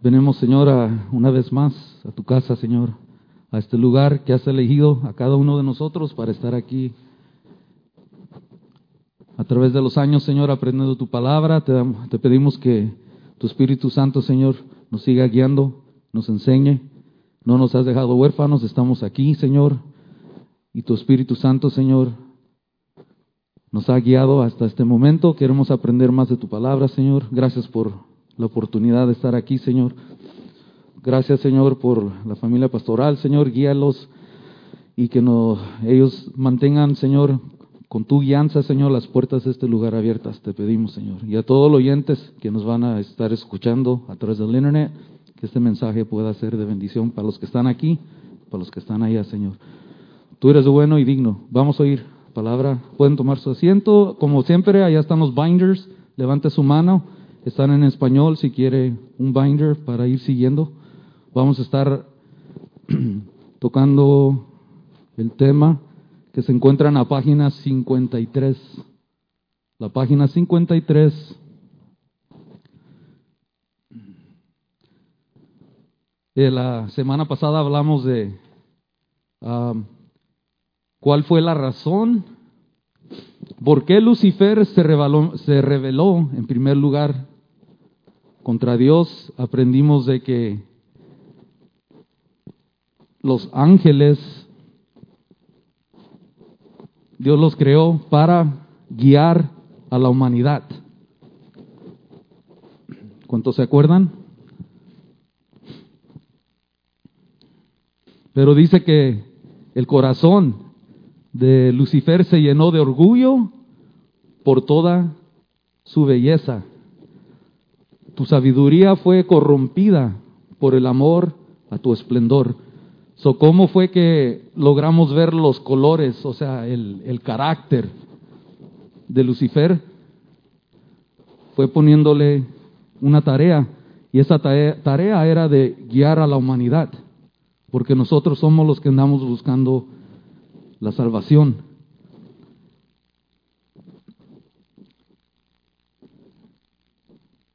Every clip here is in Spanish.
Venimos, Señor, una vez más a tu casa, Señor, a este lugar que has elegido a cada uno de nosotros para estar aquí. A través de los años, Señor, aprendiendo tu palabra, te pedimos que tu Espíritu Santo, Señor, nos siga guiando, nos enseñe. No nos has dejado huérfanos, estamos aquí, Señor. Y tu Espíritu Santo, Señor, nos ha guiado hasta este momento. Queremos aprender más de tu palabra, Señor. Gracias por la oportunidad de estar aquí, Señor. Gracias, Señor, por la familia pastoral, Señor. Guíalos y que ellos mantengan, Señor, con tu guianza, Señor, las puertas de este lugar abiertas. Te pedimos, Señor. Y a todos los oyentes que nos van a estar escuchando a través del Internet, que este mensaje pueda ser de bendición para los que están aquí, para los que están allá, Señor. Tú eres bueno y digno. Vamos a oír palabra. Pueden tomar su asiento. Como siempre, allá están los binders. Levante su mano. Están en español si quiere un binder para ir siguiendo. Vamos a estar tocando el tema que se encuentra en la página 53. La página 53. Eh, la semana pasada hablamos de um, ¿Cuál fue la razón? ¿Por qué Lucifer se rebeló, se rebeló en primer lugar contra Dios? Aprendimos de que los ángeles, Dios los creó para guiar a la humanidad. ¿Cuántos se acuerdan? Pero dice que el corazón de Lucifer se llenó de orgullo por toda su belleza. Tu sabiduría fue corrompida por el amor a tu esplendor. So, ¿Cómo fue que logramos ver los colores, o sea, el, el carácter de Lucifer? Fue poniéndole una tarea, y esa tarea era de guiar a la humanidad, porque nosotros somos los que andamos buscando la salvación.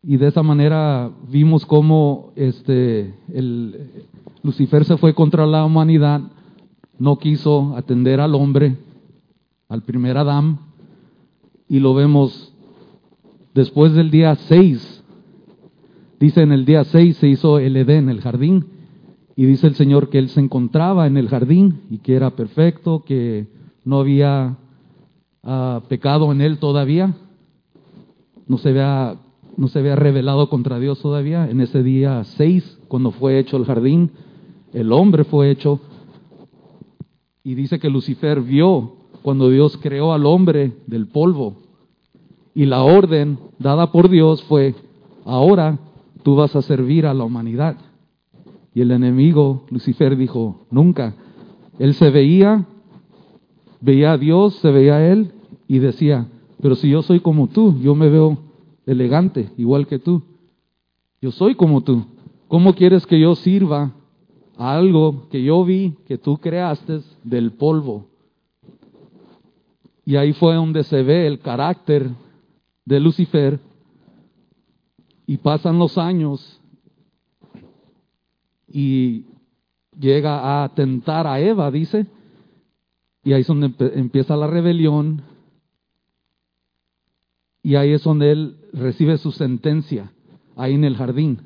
Y de esa manera vimos cómo este, el, Lucifer se fue contra la humanidad, no quiso atender al hombre, al primer Adán, y lo vemos después del día 6. Dice en el día 6 se hizo el Edén, el jardín, y dice el Señor que Él se encontraba en el jardín y que era perfecto, que no había ah, pecado en Él todavía, no se, había, no se había revelado contra Dios todavía. En ese día 6, cuando fue hecho el jardín, el hombre fue hecho. Y dice que Lucifer vio cuando Dios creó al hombre del polvo. Y la orden dada por Dios fue, ahora tú vas a servir a la humanidad. Y el enemigo, Lucifer, dijo, nunca. Él se veía, veía a Dios, se veía a Él y decía, pero si yo soy como tú, yo me veo elegante, igual que tú. Yo soy como tú. ¿Cómo quieres que yo sirva a algo que yo vi, que tú creaste del polvo? Y ahí fue donde se ve el carácter de Lucifer. Y pasan los años y llega a tentar a Eva, dice, y ahí es donde empieza la rebelión, y ahí es donde él recibe su sentencia, ahí en el jardín.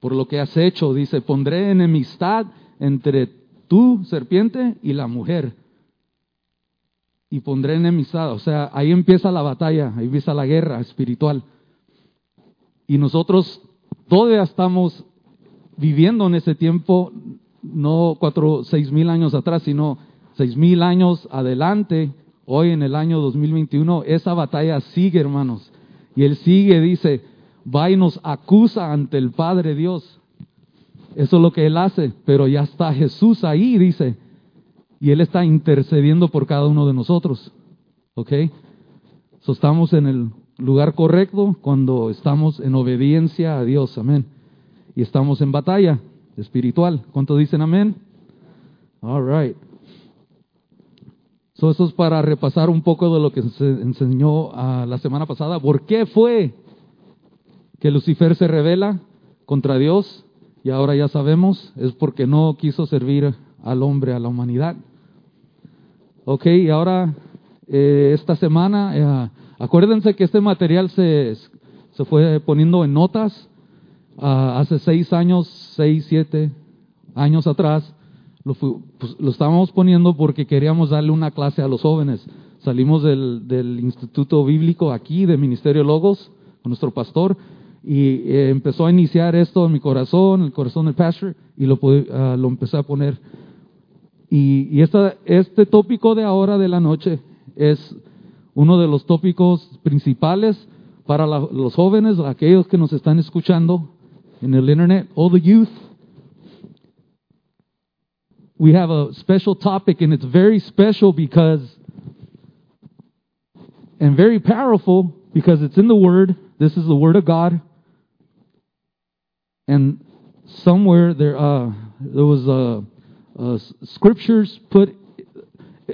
Por lo que has hecho, dice, pondré enemistad entre tú, serpiente, y la mujer. Y pondré enemistad, o sea, ahí empieza la batalla, ahí empieza la guerra espiritual. Y nosotros todavía estamos viviendo en ese tiempo, no cuatro, seis mil años atrás, sino seis mil años adelante, hoy en el año 2021, esa batalla sigue, hermanos. Y él sigue, dice, va y nos acusa ante el Padre Dios. Eso es lo que él hace, pero ya está Jesús ahí, dice, y él está intercediendo por cada uno de nosotros. ¿Ok? So, estamos en el lugar correcto cuando estamos en obediencia a Dios. Amén y estamos en batalla espiritual. ¿Cuánto dicen amén? All right. So, eso es para repasar un poco de lo que se enseñó uh, la semana pasada. ¿Por qué fue que Lucifer se revela contra Dios y ahora ya sabemos, es porque no quiso servir al hombre, a la humanidad. Ok, y ahora eh, esta semana, eh, acuérdense que este material se, se fue poniendo en notas ah, hace seis años, seis, siete años atrás. Lo, pues, lo estábamos poniendo porque queríamos darle una clase a los jóvenes. Salimos del, del Instituto Bíblico aquí, de Ministerio Logos, con nuestro pastor, y eh, empezó a iniciar esto en mi corazón, el corazón del pastor, y lo, uh, lo empecé a poner. Y, y esta, este tópico de ahora de la noche es uno de los tópicos principales para la, los jóvenes, aquellos que nos están escuchando en el internet, all the youth. We have a special topic, and it's very special because, and very powerful because it's in the Word. This is the Word of God. And somewhere there, uh, there was uh, uh, scriptures put,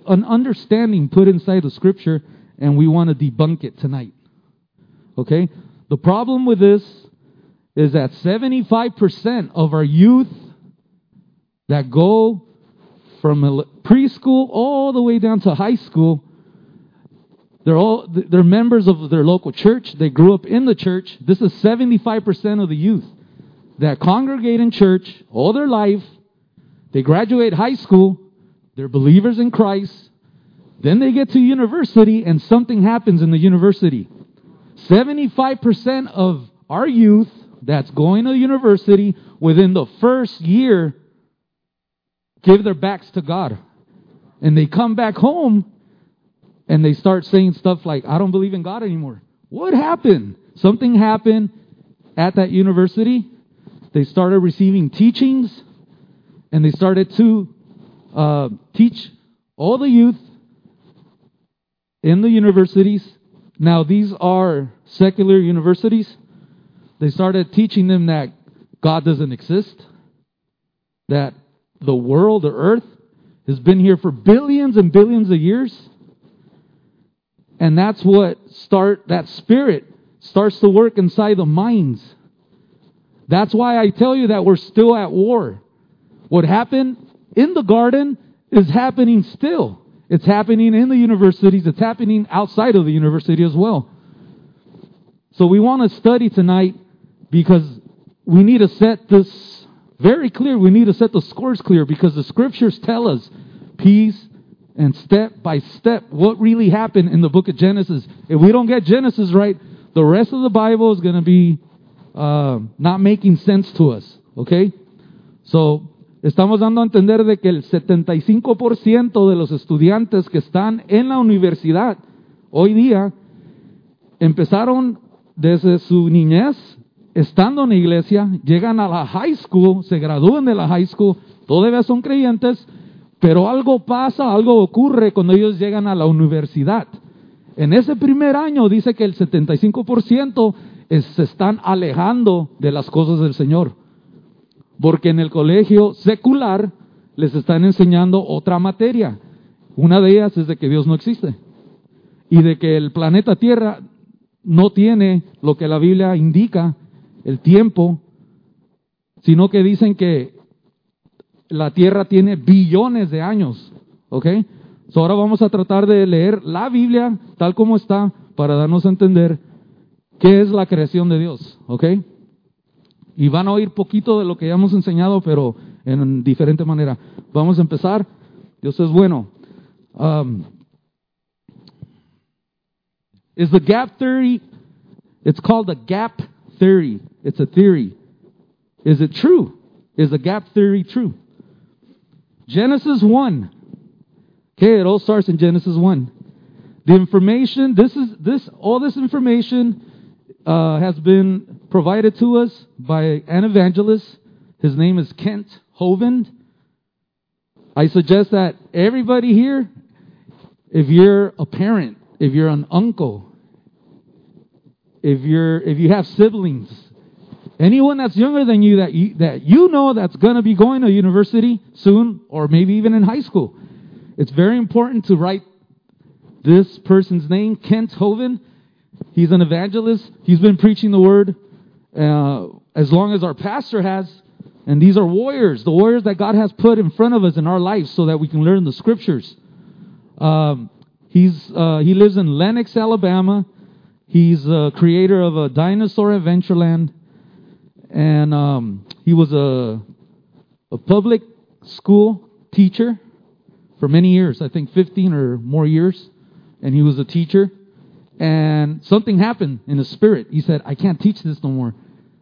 an understanding put inside the scripture, and we want to debunk it tonight. Okay? The problem with this is that 75% of our youth that go from preschool all the way down to high school, they're all they're members of their local church. They grew up in the church. This is 75% of the youth that congregate in church all their life. They graduate high school. They're believers in Christ. Then they get to university and something happens in the university. 75% of our youth that's going to university within the first year give their backs to God. And they come back home and they start saying stuff like, I don't believe in God anymore. What happened? Something happened at that university they started receiving teachings and they started to uh, teach all the youth in the universities. Now, these are secular universities. They started teaching them that God doesn't exist, that the world, the earth, has been here for billions and billions of years. And that's what start that spirit starts to work inside the minds that's why I tell you that we're still at war. What happened in the garden is happening still. It's happening in the universities, it's happening outside of the university as well. So we want to study tonight because we need to set this very clear. We need to set the scores clear because the scriptures tell us piece and step by step what really happened in the book of Genesis. If we don't get Genesis right, the rest of the Bible is going to be uh, not making sense to us. Okay? So, estamos dando a entender de que el 75% de los estudiantes que están en la universidad hoy día empezaron desde su niñez estando en la iglesia, llegan a la high school, se gradúan de la high school, todavía son creyentes, pero algo pasa, algo ocurre cuando ellos llegan a la universidad. En ese primer año dice que el 75% se están alejando de las cosas del Señor. Porque en el colegio secular les están enseñando otra materia. Una de ellas es de que Dios no existe. Y de que el planeta Tierra no tiene lo que la Biblia indica, el tiempo, sino que dicen que la Tierra tiene billones de años. ¿Ok? ahora vamos a tratar de leer la Biblia tal como está para darnos a entender ¿Qué es la creación de Dios? ¿Ok? Y van a oír poquito de lo que ya hemos enseñado, pero en diferente manera. Vamos a empezar. Dios es bueno. Um, is the gap theory? It's called the gap theory. It's a theory. Is it true? Is the gap theory true? Genesis 1. Okay, it all starts in Genesis 1. The information, this is this all this information uh, has been provided to us by an evangelist. His name is Kent Hovind. I suggest that everybody here, if you're a parent, if you're an uncle, if you're if you have siblings, anyone that's younger than you that you, that you know that's going to be going to university soon or maybe even in high school, it's very important to write this person's name, Kent Hovind, He's an evangelist. He's been preaching the word uh, as long as our pastor has. And these are warriors, the warriors that God has put in front of us in our lives so that we can learn the scriptures. Um, he's, uh, he lives in Lenox, Alabama. He's a creator of a dinosaur Adventureland. And um, he was a, a public school teacher for many years, I think 15 or more years. And he was a teacher. And something happened in his spirit. He said, I can't teach this no more.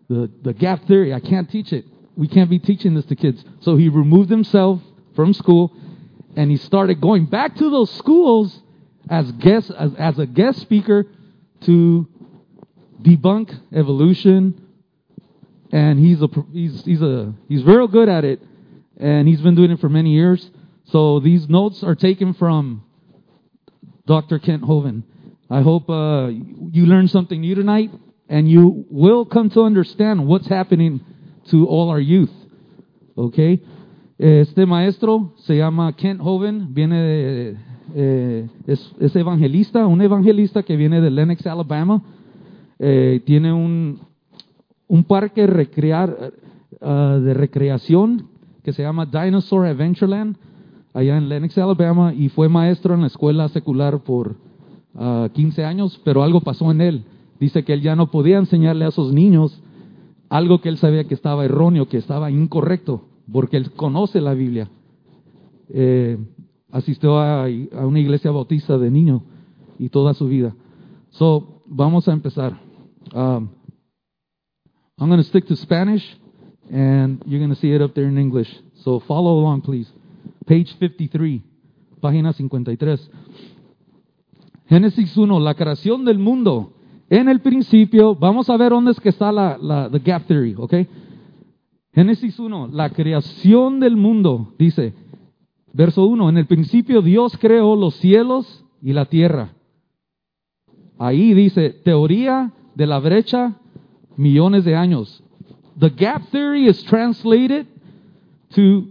The, the gap theory, I can't teach it. We can't be teaching this to kids. So he removed himself from school and he started going back to those schools as guest as, as a guest speaker to debunk evolution and he's a he's he's a he's real good at it and he's been doing it for many years so these notes are taken from Dr. Kent Hovind I hope uh, you learned something new tonight and you will come to understand what's happening to all our youth. Okay? Este maestro se llama Kent Hovind, viene de, eh, es, es, evangelista, un evangelista que viene de Lenox, Alabama. Eh, tiene un, un parque recrear, uh, de recreación que se llama Dinosaur Adventureland, allá en Lenox, Alabama, y fue maestro en la escuela secular por uh, 15 años, pero algo pasó en él. Dice que él ya no podía enseñarle a esos niños algo que él sabía que estaba erróneo, que estaba incorrecto, porque él conoce la Biblia. Eh, asistió a, una iglesia bautista de niño y toda su vida. So, vamos a empezar. Um, I'm going to stick to Spanish, and you're going to see it up there in English. So follow along, please. Page 53, página 53. Génesis 1, la creación del mundo. En el principio, vamos a ver dónde es que está la, la the gap theory, ¿ok? Génesis 1, la creación del mundo, dice, verso 1, en el principio Dios creó los cielos y la tierra. Ahí dice, teoría de la brecha, millones de años. The gap theory is translated to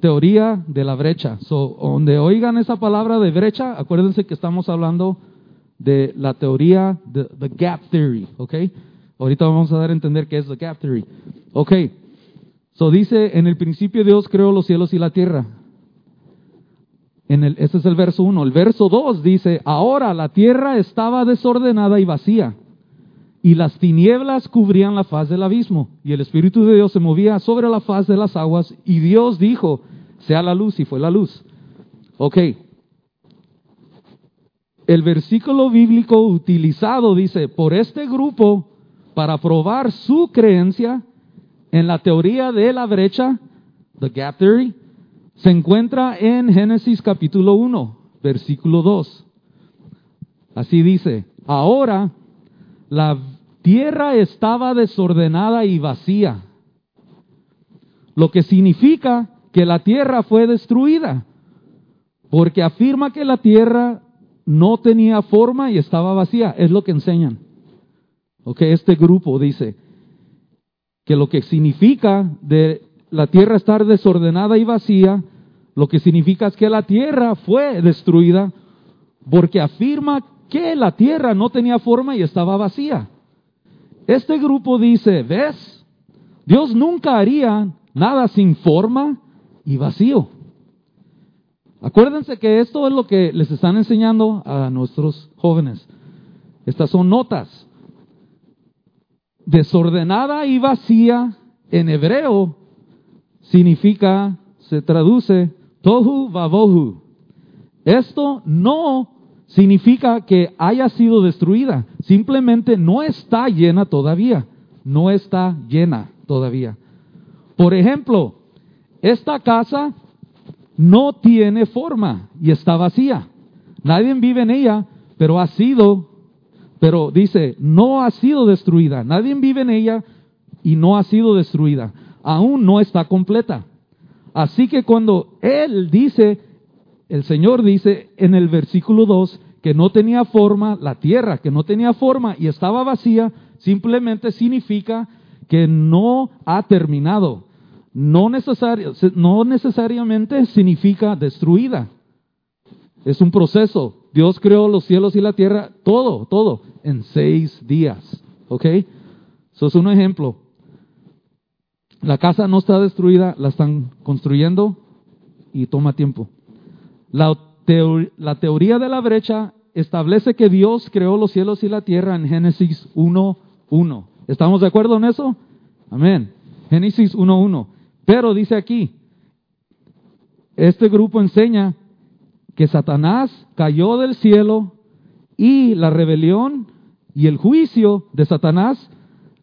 teoría de la brecha. So, donde oigan esa palabra de brecha, acuérdense que estamos hablando de la teoría de the gap theory, ¿ok? Ahorita vamos a dar a entender qué es the gap theory. Ok, so dice, en el principio Dios creó los cielos y la tierra. Ese es el verso 1. El verso 2 dice, ahora la tierra estaba desordenada y vacía, y las tinieblas cubrían la faz del abismo, y el Espíritu de Dios se movía sobre la faz de las aguas, y Dios dijo, sea la luz, y fue la luz. Ok, el versículo bíblico utilizado dice, por este grupo, para probar su creencia en la teoría de la brecha, the gap theory, se encuentra en Génesis capítulo 1, versículo 2. Así dice, ahora la tierra estaba desordenada y vacía, lo que significa que la tierra fue destruida, porque afirma que la tierra no tenía forma y estaba vacía. Es lo que enseñan. Ok, este grupo dice que lo que significa de la tierra estar desordenada y vacía, lo que significa es que la tierra fue destruida porque afirma que la tierra no tenía forma y estaba vacía. Este grupo dice, ¿ves? Dios nunca haría nada sin forma y vacío. Acuérdense que esto es lo que les están enseñando a nuestros jóvenes. Estas son notas. Desordenada y vacía en hebreo significa, se traduce tohu vabohu. Esto no significa que haya sido destruida, simplemente no está llena todavía, no está llena todavía. Por ejemplo, esta casa no tiene forma y está vacía. Nadie vive en ella, pero ha sido, pero dice, no ha sido destruida. Nadie vive en ella y no ha sido destruida. Aún no está completa. Así que cuando Él dice, el Señor dice en el versículo 2 que no tenía forma, la tierra que no tenía forma y estaba vacía, simplemente significa que no ha terminado no, no necesariamente significa destruida. Es un proceso. Dios creó los cielos y la tierra, todo, todo, en seis días. ¿Ok? Eso es un ejemplo. La casa no está destruida, la están construyendo y toma tiempo. La, teoría de la brecha establece que Dios creó los cielos y la tierra en Génesis 1.1. ¿Estamos de acuerdo en eso? Amén. Génesis 1.1. Pero dice aquí, este grupo enseña que Satanás cayó del cielo y la rebelión y el juicio de Satanás,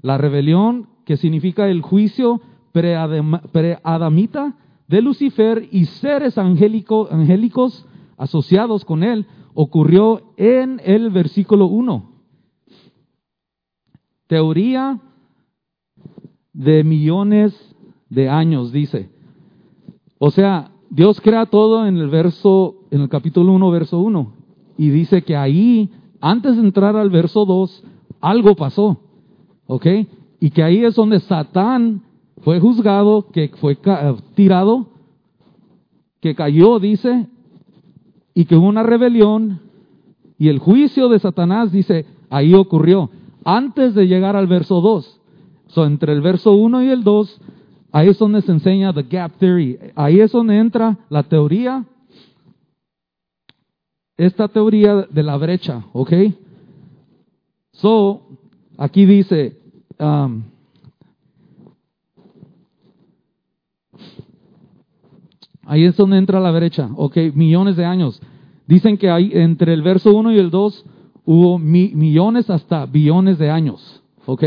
la rebelión que significa el juicio preadamita de Lucifer y seres angélicos asociados con él, ocurrió en el versículo 1. Teoría de millones de años, dice. O sea, Dios crea todo en el verso, en el capítulo 1, verso 1. Y dice que ahí, antes de entrar al verso 2, algo pasó. ¿Ok? Y que ahí es donde Satán fue juzgado, que fue tirado, que cayó, dice, y que hubo una rebelión. Y el juicio de Satanás, dice, ahí ocurrió. Antes de llegar al verso 2. So, entre el verso 1 y el 2 Ahí es donde se enseña the gap theory. Ahí es donde entra la teoría, esta teoría de la brecha, ¿ok? So, aquí dice, um, ahí es donde entra la brecha, ¿ok? Millones de años. Dicen que hay entre el verso 1 y el 2 hubo millones hasta billones de años, ¿ok?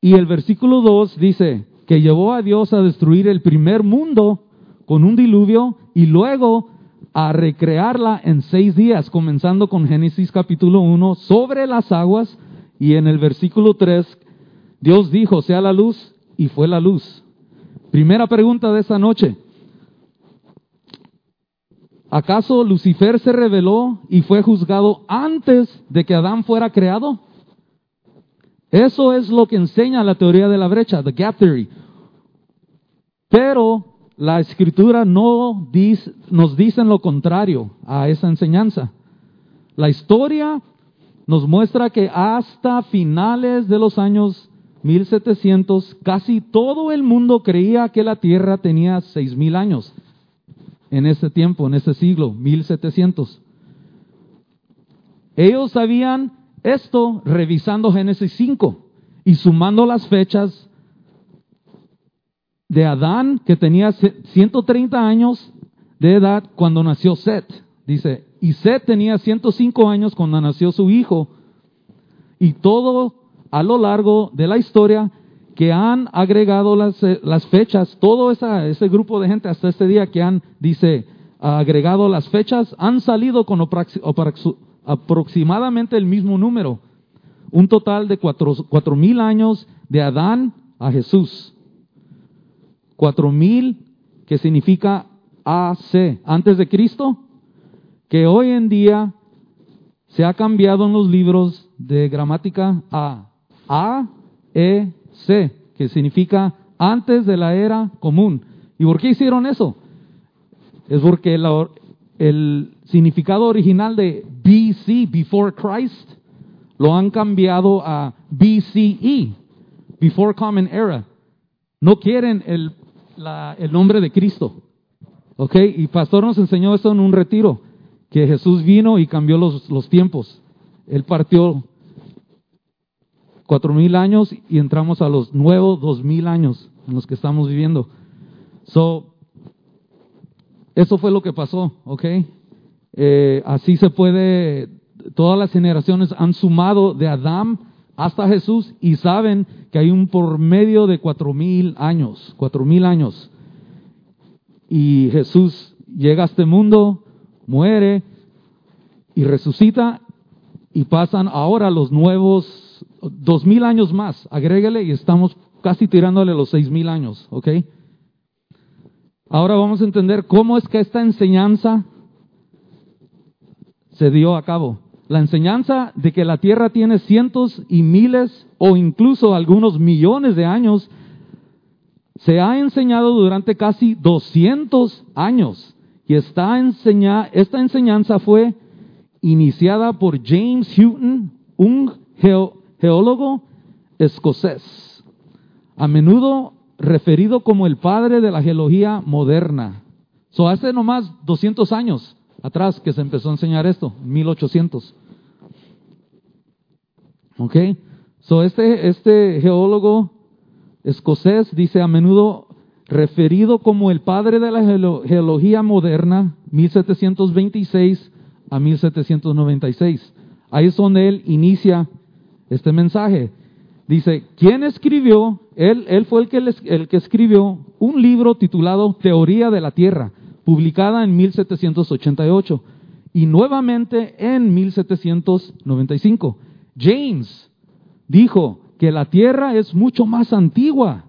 Y el versículo 2 dice que llevó a Dios a destruir el primer mundo con un diluvio y luego a recrearla en seis días, comenzando con Génesis capítulo 1 sobre las aguas y en el versículo 3 Dios dijo, sea la luz y fue la luz. Primera pregunta de esta noche. ¿Acaso Lucifer se reveló y fue juzgado antes de que Adán fuera creado? Eso es lo que enseña la teoría de la brecha, the gap theory. Pero la escritura no nos dice lo contrario a esa enseñanza. La historia nos muestra que hasta finales de los años 1700 casi todo el mundo creía que la Tierra tenía 6000 años en ese tiempo, en ese siglo, 1700. Ellos sabían esto revisando Génesis 5 y sumando las fechas de Adán, que tenía 130 años de edad cuando nació Set. Dice, y Set tenía 105 años cuando nació su hijo. Y todo a lo largo de la historia que han agregado las, eh, las fechas, todo ese grupo de gente hasta este día que han, dice, agregado las fechas, han salido con aproximadamente el mismo número, un total de cuatro, mil años de Adán a Jesús. Cuatro mil, que significa AC, antes de Cristo, que hoy en día se ha cambiado en los libros de gramática a A, E, C, que significa antes de la era común. ¿Y por qué hicieron eso? Es porque el significado original de BC, Before Christ, lo han cambiado a BCE, Before Common Era. No quieren el, el nombre de Cristo. ¿Ok? Y Pastor nos enseñó eso en un retiro, que Jesús vino y cambió los, los tiempos. Él partió cuatro mil años y entramos a los nuevos dos mil años en los que estamos viviendo. So, eso fue lo que pasó, ¿ok? Eh, así se puede, todas las generaciones han sumado de Adán hasta Jesús y saben que hay un por medio de cuatro mil años, cuatro mil años. Y Jesús llega a este mundo, muere y resucita y pasan ahora los nuevos dos mil años más, agrégale y estamos casi tirándole los seis mil años, ¿ok? Ahora vamos a entender cómo es que esta enseñanza se dio a cabo. La enseñanza de que la Tierra tiene cientos y miles o incluso algunos millones de años se ha enseñado durante casi 200 años. Y esta, enseñanza fue iniciada por James Houghton, un geólogo escocés, a menudo referido como el padre de la geología moderna. So, hace nomás 200 años atrás que se empezó a enseñar esto, 1800. ¿Ok? So, este, este geólogo escocés dice a menudo referido como el padre de la geología moderna, 1726 a 1796. Ahí es donde él inicia este mensaje. Dice, ¿quién escribió? Él, fue el que, el que escribió un libro titulado Teoría de la Tierra, publicada en 1788 y nuevamente en 1795. James dijo que la Tierra es mucho más antigua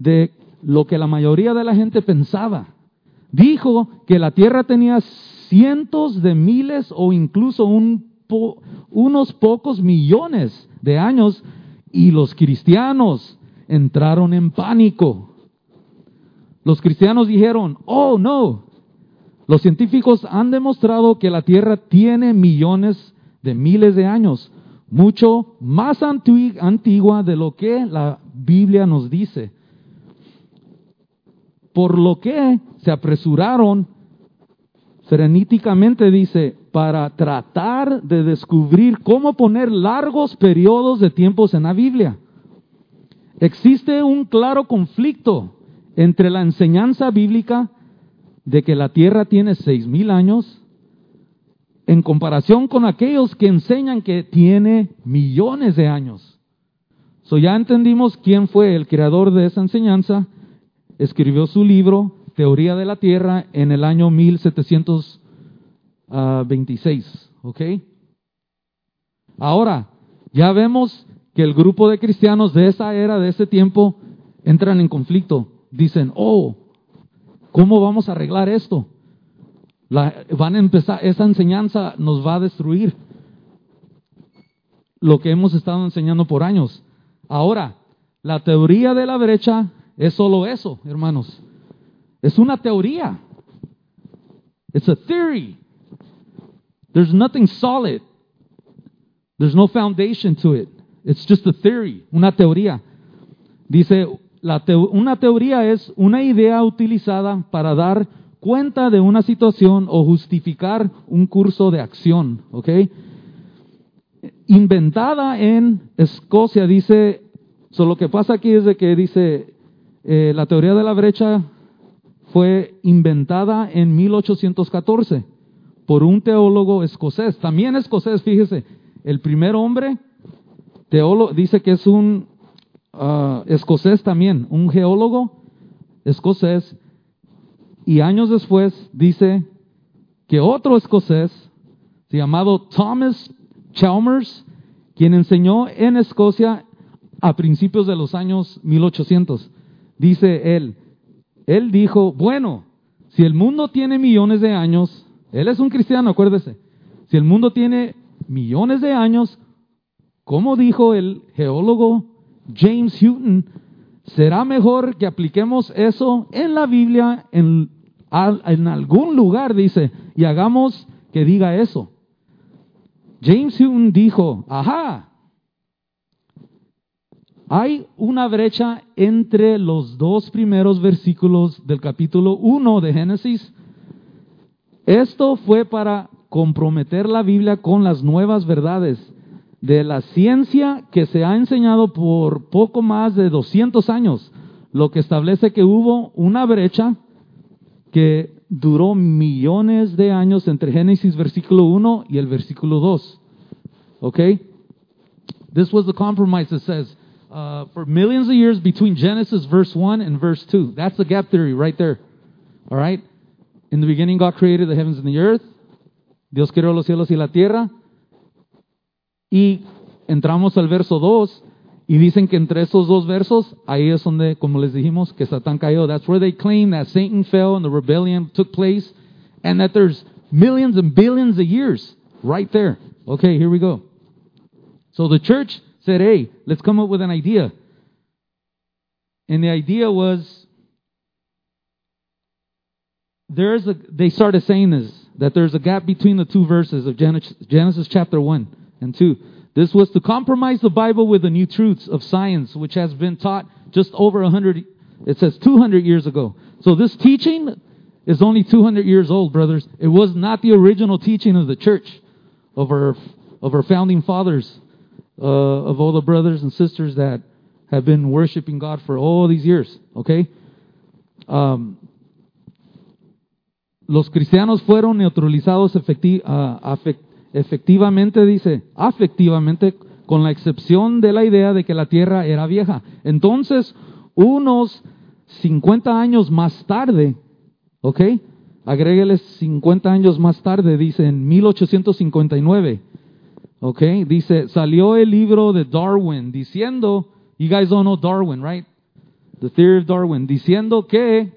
de lo que la mayoría de la gente pensaba. Dijo que la Tierra tenía cientos de miles o incluso unos pocos millones de años y los cristianos entraron en pánico. Los cristianos dijeron, oh no, los científicos han demostrado que la Tierra tiene millones de miles de años, mucho más antigua de lo que la Biblia nos dice. Por lo que se apresuraron frenéticamente, dice, para tratar de descubrir cómo poner largos periodos de tiempos en la Biblia. Existe un claro conflicto entre la enseñanza bíblica de que la tierra tiene seis mil años en comparación con aquellos que enseñan que tiene millones de años. So ya entendimos quién fue el creador de esa enseñanza, escribió su libro, Teoría de la Tierra, en el año 1700 26. ¿Ok? Ahora, ya vemos que el grupo de cristianos de esa era, de ese tiempo, entran en conflicto. Dicen, oh, ¿cómo vamos a arreglar esto? van a empezar, esa enseñanza nos va a destruir lo que hemos estado enseñando por años. Ahora, la teoría de la brecha es solo eso, hermanos. Es una teoría. It's a theory. There's nothing solid. There's no foundation to it. It's just a theory, una teoría. Dice, la una teoría es una idea utilizada para dar cuenta de una situación o justificar un curso de acción, ¿ok? Inventada en Escocia, dice, so lo que pasa aquí es de que dice, eh, la teoría de la brecha fue inventada en 1814 por un teólogo escocés, también escocés, fíjese, el primer hombre, teólogo, dice que es un ah, escocés también, un geólogo escocés, y años después dice que otro escocés, llamado Thomas Chalmers, quien enseñó en Escocia a principios de los años 1800, dice él, él dijo, bueno, si el mundo tiene millones de años, él es un cristiano, acuérdese. Si el mundo tiene millones de años, como dijo el geólogo James Hutton, será mejor que apliquemos eso en la Biblia, en, en algún lugar, dice, y hagamos que diga eso. James Hutton dijo, ajá, hay una brecha entre los dos primeros versículos del capítulo 1 de Génesis esto fue para comprometer la Biblia con las nuevas verdades de la ciencia que se ha enseñado por poco más de 200 años, lo que establece que hubo una brecha que duró millones de años entre Génesis versículo 1 y el versículo 2. Okay? This was the compromise that says, uh, for millions of years between Genesis verse 1 and verse 2. That's the gap theory right there. All right? In the beginning, God created the heavens and the earth. Dios creó los cielos y la tierra. Y entramos al verso 2 y dicen que entre esos dos versos, ahí es donde, como les dijimos, que Satán cayó. That's where they claim that Satan fell and the rebellion took place and that there's millions and billions of years right there. Okay, here we go. So the church said, hey, let's come up with an idea. And the idea was there's a, they started saying this, that there's a gap between the two verses of Genesis, Genesis chapter 1 and 2. This was to compromise the Bible with the new truths of science, which has been taught just over 100, it says 200 years ago. So this teaching is only 200 years old, brothers. It was not the original teaching of the church, of our, of our founding fathers, uh, of all the brothers and sisters that have been worshiping God for all these years, okay? Um, los cristianos fueron neutralizados uh, efectivamente, dice, afectivamente, con la excepción de la idea de que la tierra era vieja. Entonces, unos 50 años más tarde, ¿ok? Agrégueles 50 años más tarde, dice en 1859, ¿ok? Dice, salió el libro de Darwin diciendo, you guys don't know Darwin, right? The Theory of Darwin, diciendo que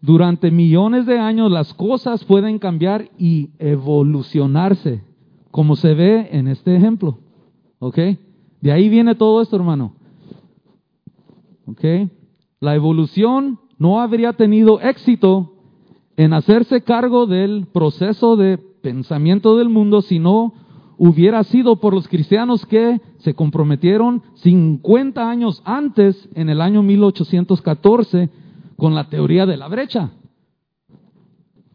durante millones de años las cosas pueden cambiar y evolucionarse, como se ve en este ejemplo. ¿Ok? De ahí viene todo esto, hermano. ¿Ok? La evolución no habría tenido éxito en hacerse cargo del proceso de pensamiento del mundo si no hubiera sido por los cristianos que se comprometieron 50 años antes, en el año 1814, con la teoría de la brecha.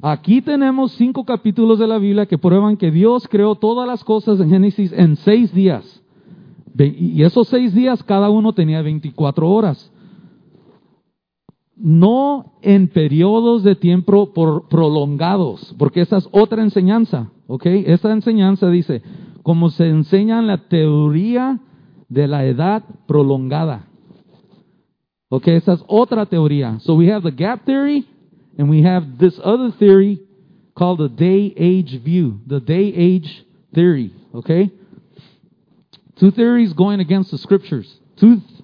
Aquí tenemos cinco capítulos de la Biblia que prueban que Dios creó todas las cosas en Génesis en seis días. Y esos seis días cada uno tenía 24 horas. No en periodos de tiempo prolongados, porque esa es otra enseñanza, ¿ok? Esa enseñanza dice, como se enseña en la teoría de la edad prolongada. Okay, esa es otra teoría. So we have the gap theory and we have this other theory called the day age view, the day age theory. Okay? Two theories going against the scriptures. Two th-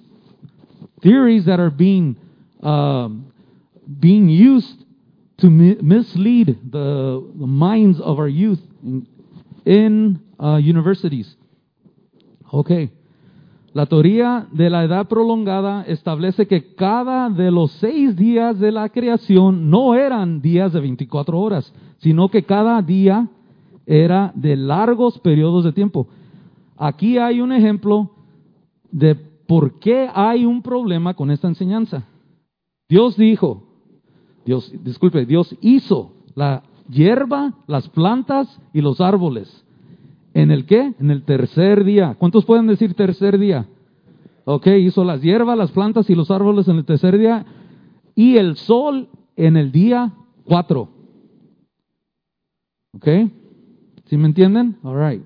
theories that are being um, being used to mi- mislead the, minds of our youth in, in uh, universities. Okay. La teoría de la edad prolongada establece que cada de los seis días de la creación no eran días de 24 horas, sino que cada día era de largos periodos de tiempo. Aquí hay un ejemplo de por qué hay un problema con esta enseñanza. Dios dijo, Dios, disculpe, Dios hizo la hierba, las plantas y los árboles. ¿En el qué? En el tercer día. ¿Cuántos pueden decir tercer día? Ok, hizo las hierbas, las plantas y los árboles en el tercer día y el sol en el día cuatro. Ok, ¿sí me entienden? All right.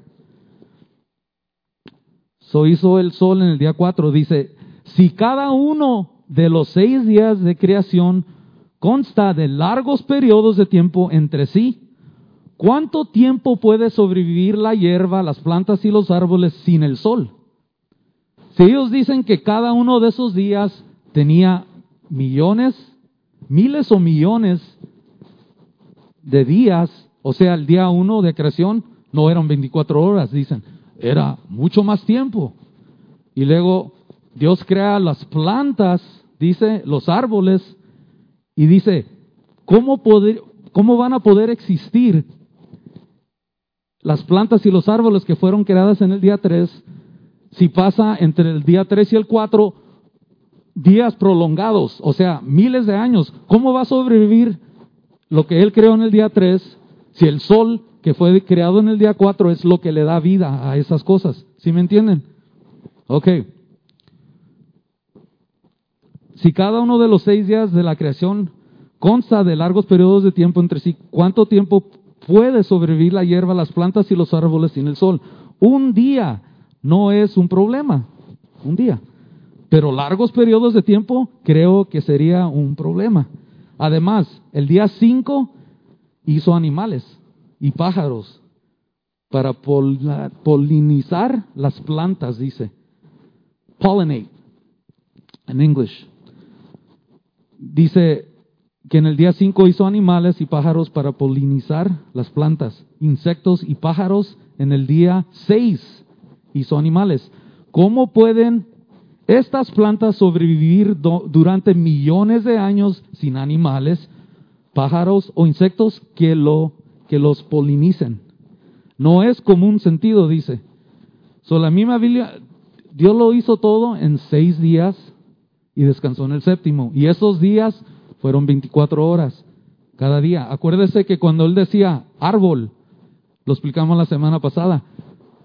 So hizo el sol en el día cuatro. Dice, si cada uno de los seis días de creación consta de largos periodos de tiempo entre sí, ¿Cuánto tiempo puede sobrevivir la hierba, las plantas y los árboles sin el sol? Si ellos dicen que cada uno de esos días tenía millones, miles o millones de días, o sea, el día uno de creación no eran 24 horas, dicen, era mucho más tiempo. Y luego Dios crea las plantas, dice, los árboles, y dice, ¿cómo, poder, cómo van a poder existir las plantas y los árboles que fueron creadas en el día 3, si pasa entre el día 3 y el 4 días prolongados, o sea, miles de años, ¿cómo va a sobrevivir lo que él creó en el día 3 si el sol que fue creado en el día 4 es lo que le da vida a esas cosas? ¿Sí me entienden? Ok. Si cada uno de los seis días de la creación consta de largos periodos de tiempo entre sí, ¿cuánto tiempo puede sobrevivir la hierba, las plantas y los árboles sin el sol. Un día no es un problema, un día. Pero largos periodos de tiempo creo que sería un problema. Además, el día 5 hizo animales y pájaros para polinizar las plantas, dice. Pollinate, en English. Dice, que en el día 5 hizo animales y pájaros para polinizar las plantas, insectos y pájaros. En el día 6 hizo animales. ¿Cómo pueden estas plantas sobrevivir durante millones de años sin animales, pájaros o insectos que, lo, que los polinicen? No es común sentido, dice. So, la misma Biblia, Dios lo hizo todo en seis días y descansó en el séptimo. Y esos días fueron 24 horas cada día. Acuérdese que cuando Él decía árbol, lo explicamos la semana pasada,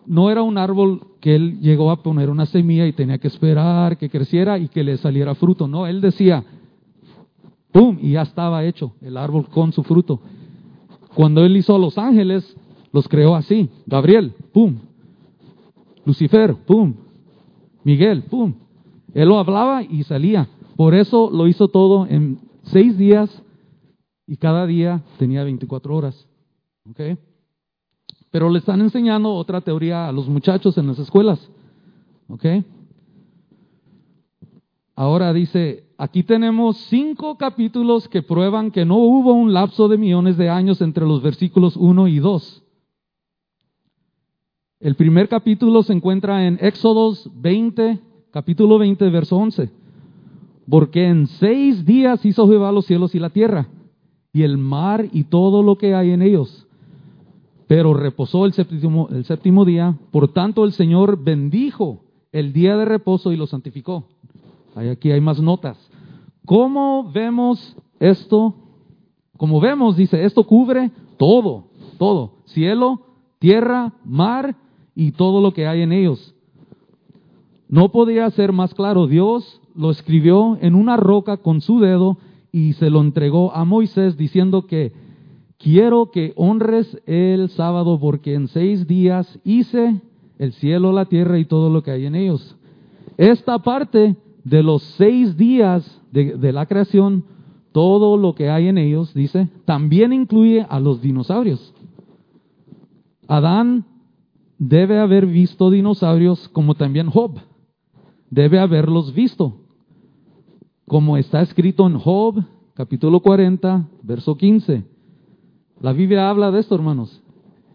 no era un árbol que Él llegó a poner una semilla y tenía que esperar que creciera y que le saliera fruto. No, Él decía, ¡pum! Y ya estaba hecho el árbol con su fruto. Cuando Él hizo a los ángeles, los creó así. Gabriel, ¡pum! Lucifer, ¡pum! Miguel, ¡pum! Él lo hablaba y salía. Por eso lo hizo todo en seis días y cada día tenía 24 horas. Pero le están enseñando otra teoría a los muchachos en las escuelas. Ahora dice, aquí tenemos cinco capítulos que prueban que no hubo un lapso de millones de años entre los versículos 1 y 2. El primer capítulo se encuentra en Éxodos 20, capítulo 20, verso 11. Porque en seis días hizo Jehová los cielos y la tierra, y el mar y todo lo que hay en ellos. Pero reposó el séptimo, el séptimo día, por tanto el Señor bendijo el día de reposo y lo santificó. Aquí hay más notas. ¿Cómo vemos esto? Como vemos, dice, esto cubre todo, todo, cielo, tierra, mar y todo lo que hay en ellos. No podía ser más claro, Dios lo escribió en una roca con su dedo y se lo entregó a Moisés diciendo que quiero que honres el sábado porque en seis días hice el cielo, la tierra y todo lo que hay en ellos. Esta parte de los seis días de, la creación, todo lo que hay en ellos, dice, también incluye a los dinosaurios. Adán debe haber visto dinosaurios como también Job. Debe haberlos visto. Como está escrito en Job, capítulo 40, verso 15. La Biblia habla de esto, hermanos.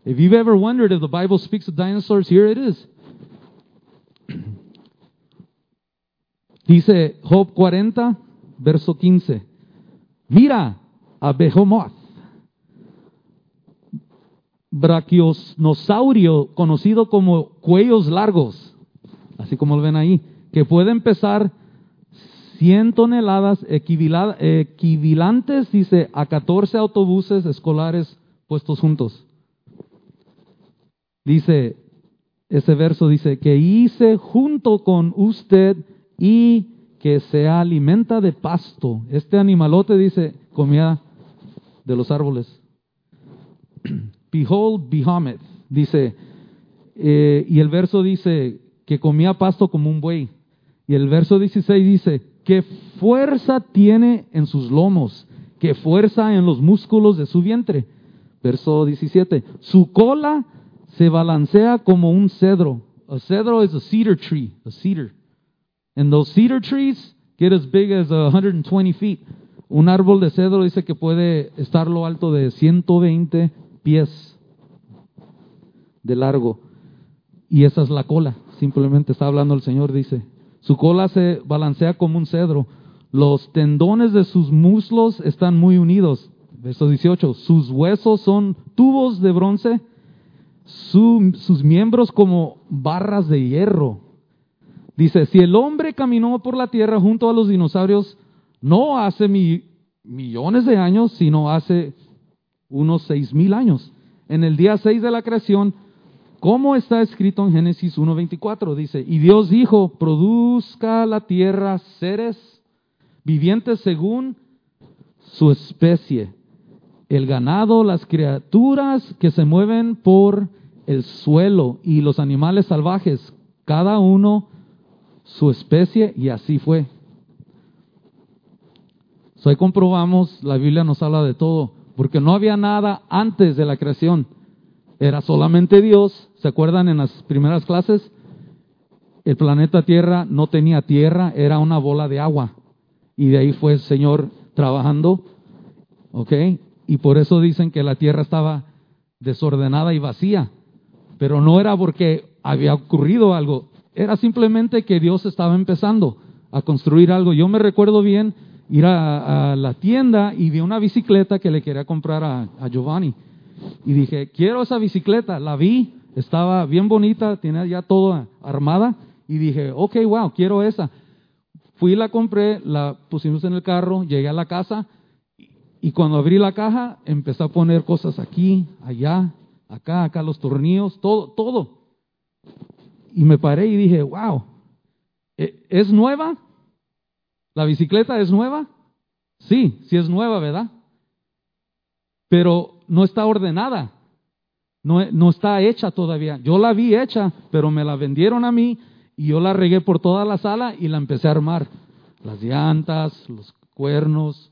If you've ever wondered if the Bible speaks of dinosaurs, here it is. Dice Job 40, verso 15. Mira a Behemoth, brachionosaurio conocido como cuellos largos, así como lo ven ahí, que pueden pesar 100 toneladas equivalentes, dice, a 14 autobuses escolares puestos juntos. Dice, ese verso dice, que hice junto con usted y que se alimenta de pasto. Este animalote dice, comía de los árboles. Behold, Behemoth, dice, eh, y el verso dice que comía pasto como un buey. Y el verso 16 dice, qué fuerza tiene en sus lomos, qué fuerza en los músculos de su vientre. Verso 17, su cola se balancea como un cedro. A cedro es a cedar tree, a cedar. And those cedar trees get as big as 120 feet. Un árbol de cedro dice que puede estar lo alto de 120 pies de largo. Y esa es la cola. Simplemente está hablando el Señor, dice. Su cola se balancea como un cedro. Los tendones de sus muslos están muy unidos. Verso 18. Sus huesos son tubos de bronce, sus miembros como barras de hierro. Dice, si el hombre caminó por la tierra junto a los dinosaurios, no hace millones de años, sino hace unos seis mil años. En el día seis de la creación, como está escrito en Génesis 1.24, dice, y Dios dijo, produzca la tierra seres vivientes según su especie, el ganado, las criaturas que se mueven por el suelo y los animales salvajes, cada uno su especie y así fue. So, ahí comprobamos, la Biblia nos habla de todo, porque no había nada antes de la creación. Era solamente Dios. ¿Se acuerdan en las primeras clases? El planeta Tierra no tenía tierra, era una bola de agua. Y de ahí fue el Señor trabajando. ¿Ok? Y por eso dicen que la tierra estaba desordenada y vacía. Pero no era porque había ocurrido algo, era simplemente que Dios estaba empezando a construir algo. Yo me recuerdo bien ir a, la tienda y vi una bicicleta que le quería comprar a, Giovanni. Y dije, quiero esa bicicleta. La vi, estaba bien bonita, tenía ya toda armada y dije, ok, wow, quiero esa. Fui, la compré, la pusimos en el carro, llegué a la casa y cuando abrí la caja empecé a poner cosas aquí, allá, acá, acá los tornillos, todo, todo. Y me paré y dije, wow, ¿e-, ¿es nueva? ¿La bicicleta es nueva? Sí, sí es nueva, ¿verdad? Pero no está ordenada, no, está hecha todavía. Yo la vi hecha, pero me la vendieron a mí y yo la regué por toda la sala y la empecé a armar. Las llantas, los cuernos,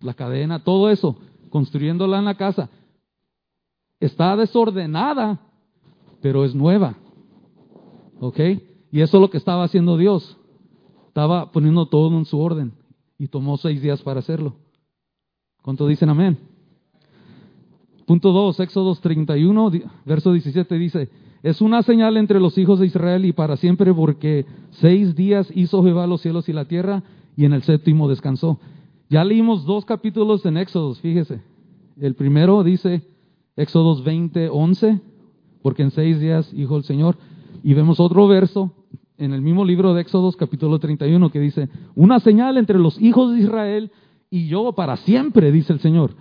la cadena, todo eso, construyéndola en la casa. Está desordenada, pero es nueva. ¿Ok? Y eso es lo que estaba haciendo Dios. Estaba poniendo todo en su orden y tomó seis días para hacerlo. ¿Cuánto dicen amén? Punto 2, Éxodo 31, verso 17 dice, es una señal entre los hijos de Israel y para siempre porque seis días hizo Jehová los cielos y la tierra y en el séptimo descansó. Ya leímos dos capítulos en Éxodos, fíjese. El primero dice Éxodos 20, 11, porque en seis días hizo el Señor. Y vemos otro verso en el mismo libro de Éxodos capítulo 31 que dice, una señal entre los hijos de Israel y yo para siempre, dice el Señor,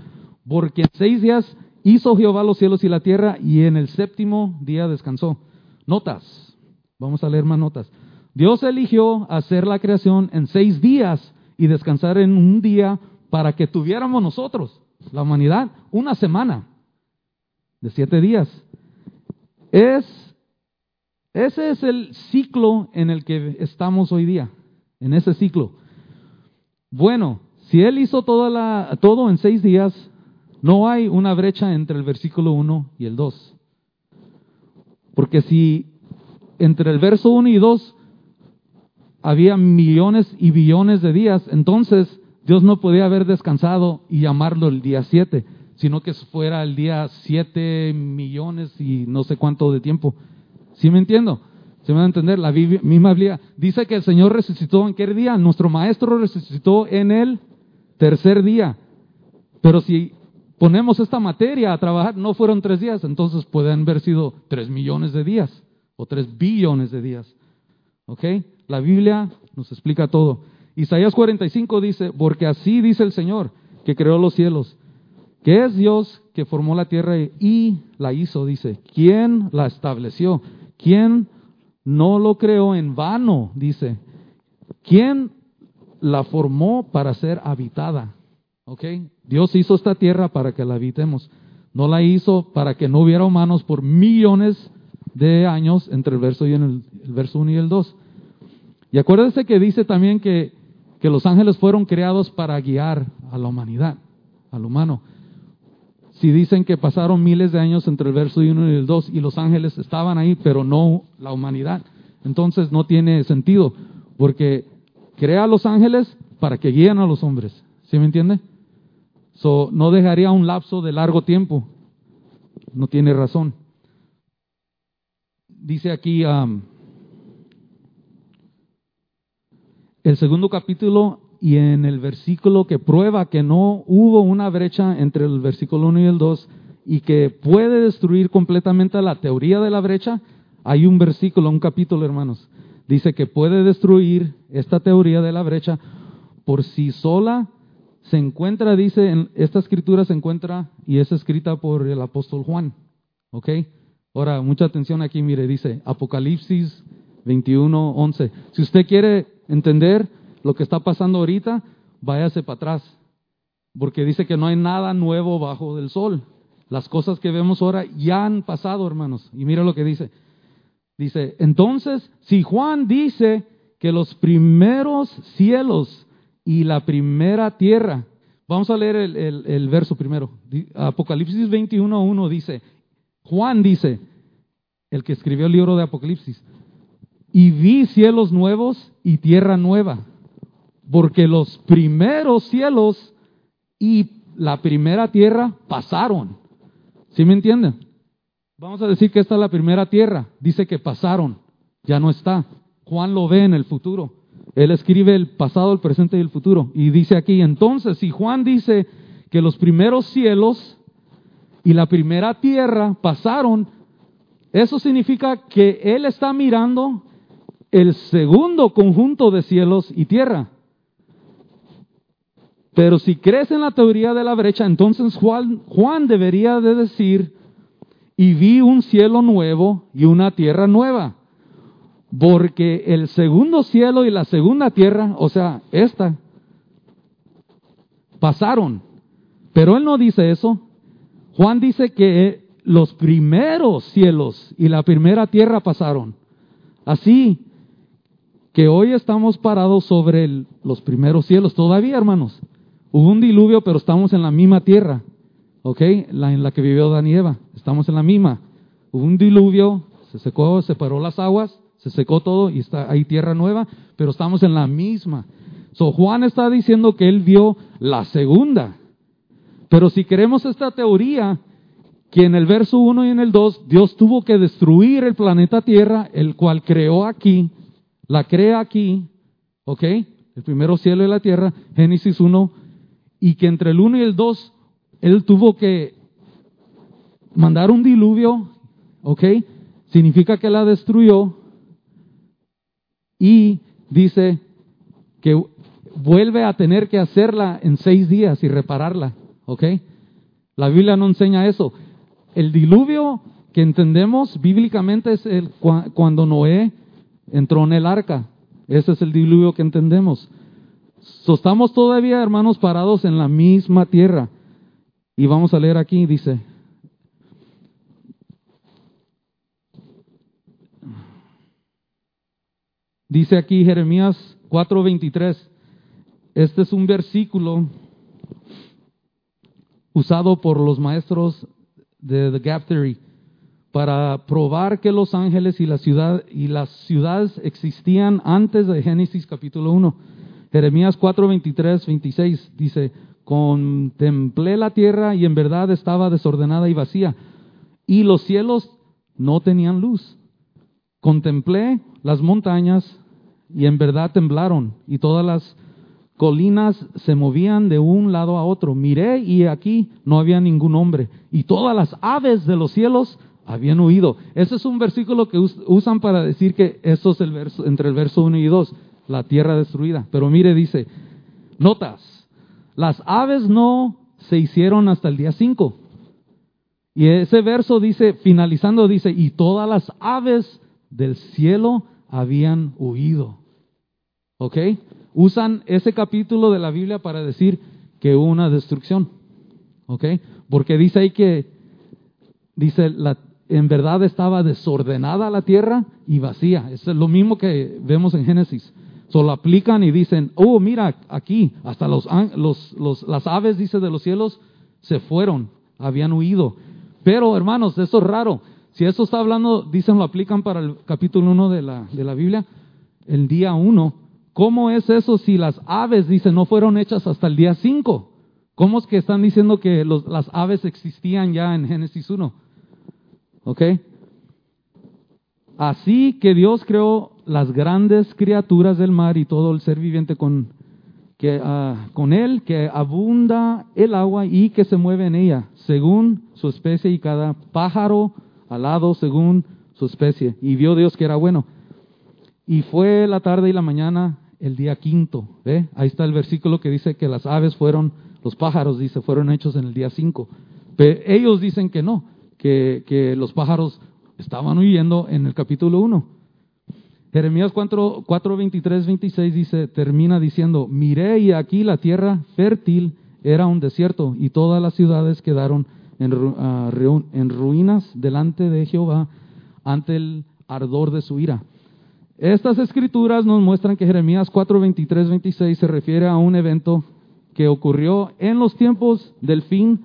porque en seis días Hizo Jehová los cielos y la tierra y en el séptimo día descansó. Notas, vamos a leer más notas. Dios eligió hacer la creación en seis días y descansar en un día para que tuviéramos nosotros, la humanidad, una semana de siete días. Es, ese es el ciclo en el que estamos hoy día, en ese ciclo. Bueno, si Él hizo todo en seis días, no hay una brecha entre el versículo 1 y el 2. Porque si entre el verso 1 y 2 había millones y billones de días, entonces Dios no podía haber descansado y llamarlo el día 7, sino que fuera el día 7 millones y no sé cuánto de tiempo. ¿Sí me entiendo? ¿Se me va a entender? La misma Biblia dice que el Señor resucitó en qué día? Nuestro Maestro resucitó en el tercer día. Pero si ponemos esta materia a trabajar, no fueron tres días, entonces pueden haber sido tres millones de días o tres billones de días. ¿Ok? La Biblia nos explica todo. Isaías 45 dice, porque así dice el Señor, que creó los cielos, que es Dios que formó la tierra y la hizo, dice. ¿Quién la estableció? ¿Quién no lo creó en vano? Dice. ¿Quién la formó para ser habitada? ¿Ok? Dios hizo esta tierra para que la habitemos. No la hizo para que no hubiera humanos por millones de años entre el verso, y el, verso 1 y el 2. Y acuérdense que dice también que, que los ángeles fueron creados para guiar a la humanidad, al humano. Si dicen que pasaron miles de años entre el verso 1 y el 2 y los ángeles estaban ahí, pero no la humanidad, entonces no tiene sentido, porque crea a los ángeles para que guíen a los hombres. ¿Sí me entiende? So, no dejaría un lapso de largo tiempo. No tiene razón. Dice aquí um, el segundo capítulo y en el versículo que prueba que no hubo una brecha entre el versículo 1 y el 2 y que puede destruir completamente la teoría de la brecha, hay un versículo, un capítulo, hermanos. Dice que puede destruir esta teoría de la brecha por sí sola se encuentra, dice, en esta escritura se encuentra y es escrita por el apóstol Juan. ¿Ok? Ahora, mucha atención aquí, mire, dice Apocalipsis 21, 11. Si usted quiere entender lo que está pasando ahorita, váyase para atrás. Porque dice que no hay nada nuevo bajo del sol. Las cosas que vemos ahora ya han pasado, hermanos. Y mire lo que dice. Dice, entonces, si Juan dice que los primeros cielos y la primera tierra. Vamos a leer el, verso primero. Apocalipsis 21.1 dice, Juan dice, el que escribió el libro de Apocalipsis, y vi cielos nuevos y tierra nueva, porque los primeros cielos y la primera tierra pasaron. ¿Sí me entienden? Vamos a decir que esta es la primera tierra. Dice que pasaron, ya no está. Juan lo ve en el futuro. Él escribe el pasado, el presente y el futuro. Y dice aquí, entonces, si Juan dice que los primeros cielos y la primera tierra pasaron, Eso significa que Él está mirando el segundo conjunto de cielos y tierra. Pero si crees en la teoría de la brecha, entonces Juan, Juan debería de decir, y vi un cielo nuevo y una tierra nueva. Porque el segundo cielo y la segunda tierra, o sea, esta, pasaron. Pero él no dice eso. Juan dice que los primeros cielos y la primera tierra pasaron. Así que hoy estamos parados sobre los primeros cielos todavía, hermanos. Hubo un diluvio, pero estamos en la misma tierra, ¿ok? La, en la que vivió Dan y Eva. Estamos en la misma. Hubo un diluvio, se secó, separó las aguas, se secó todo y está ahí tierra nueva, pero estamos en la misma. So Juan está diciendo que él vio la segunda. Pero si queremos esta teoría, que en el verso 1 y en el 2 Dios tuvo que destruir el planeta Tierra, el cual creó aquí, la crea aquí, ¿ok? El primero cielo y la tierra, Génesis 1, y que entre el 1 y el 2 Él tuvo que mandar un diluvio, ¿ok? Significa que la destruyó y dice que vuelve a tener que hacerla en seis días y repararla, ¿ok? La Biblia no enseña eso. El diluvio que entendemos bíblicamente es el, cuando Noé entró en el arca. Ese es el diluvio que entendemos. estamos todavía, hermanos, parados en la misma tierra. Y vamos a leer aquí, dice, Dice aquí Jeremías 4:23, este es un versículo usado por los maestros de The Gap Theory para probar que los ángeles y, las ciudades existían antes de Génesis capítulo 1. Jeremías 4, 23, 26 dice, contemplé la tierra y en verdad estaba desordenada y vacía, y los cielos no tenían luz. Contemplé las montañas y en verdad temblaron, y todas las colinas se movían de un lado a otro. Miré y aquí no había ningún hombre. Y todas las aves de los cielos habían huido. Ese es un versículo que usan para decir que eso es el verso, entre el verso 1 y 2, la tierra destruida. Pero mire, dice, notas, las aves no se hicieron hasta el día 5. Y ese verso dice, finalizando, dice, y todas las aves del cielo habían huido. ¿Ok? usan ese capítulo de la Biblia para decir que hubo una destrucción. ¿Ok? Porque dice ahí que, dice, la, en verdad estaba desordenada la tierra y vacía. Es lo mismo que vemos en Génesis. Solo aplican y dicen, oh, mira, aquí, hasta los, los, las aves, dice, de los cielos, se fueron, habían huido. Pero, hermanos, eso es raro. Si eso está hablando, dicen, lo aplican para el capítulo 1 de la, de la Biblia, el día 1 ¿Cómo es eso si las aves, dice, no fueron hechas hasta el día 5? ¿Cómo es que están diciendo que las aves existían ya en Génesis 1? ¿Ok? Así que Dios creó las grandes criaturas del mar y todo el ser viviente con, que, ah, con él, que abunda el agua y que se mueve en ella, según su especie y cada pájaro alado según su especie. Y vio Dios que era bueno. Y fue la tarde y la mañana el día quinto. ¿Ve? Ahí está el versículo que dice que las aves fueron, los pájaros, dice, fueron hechos en el día cinco. Pero ellos dicen que no, que, que los pájaros estaban huyendo en el capítulo 1. Jeremías 4, 4, 23, 26 dice, termina diciendo, miré y aquí la tierra fértil era un desierto y todas las ciudades quedaron en, ah, en ruinas delante de Jehová ante el ardor de su ira. Estas escrituras nos muestran que Jeremías 4, 23, 26 se refiere a un evento que ocurrió en los tiempos del fin,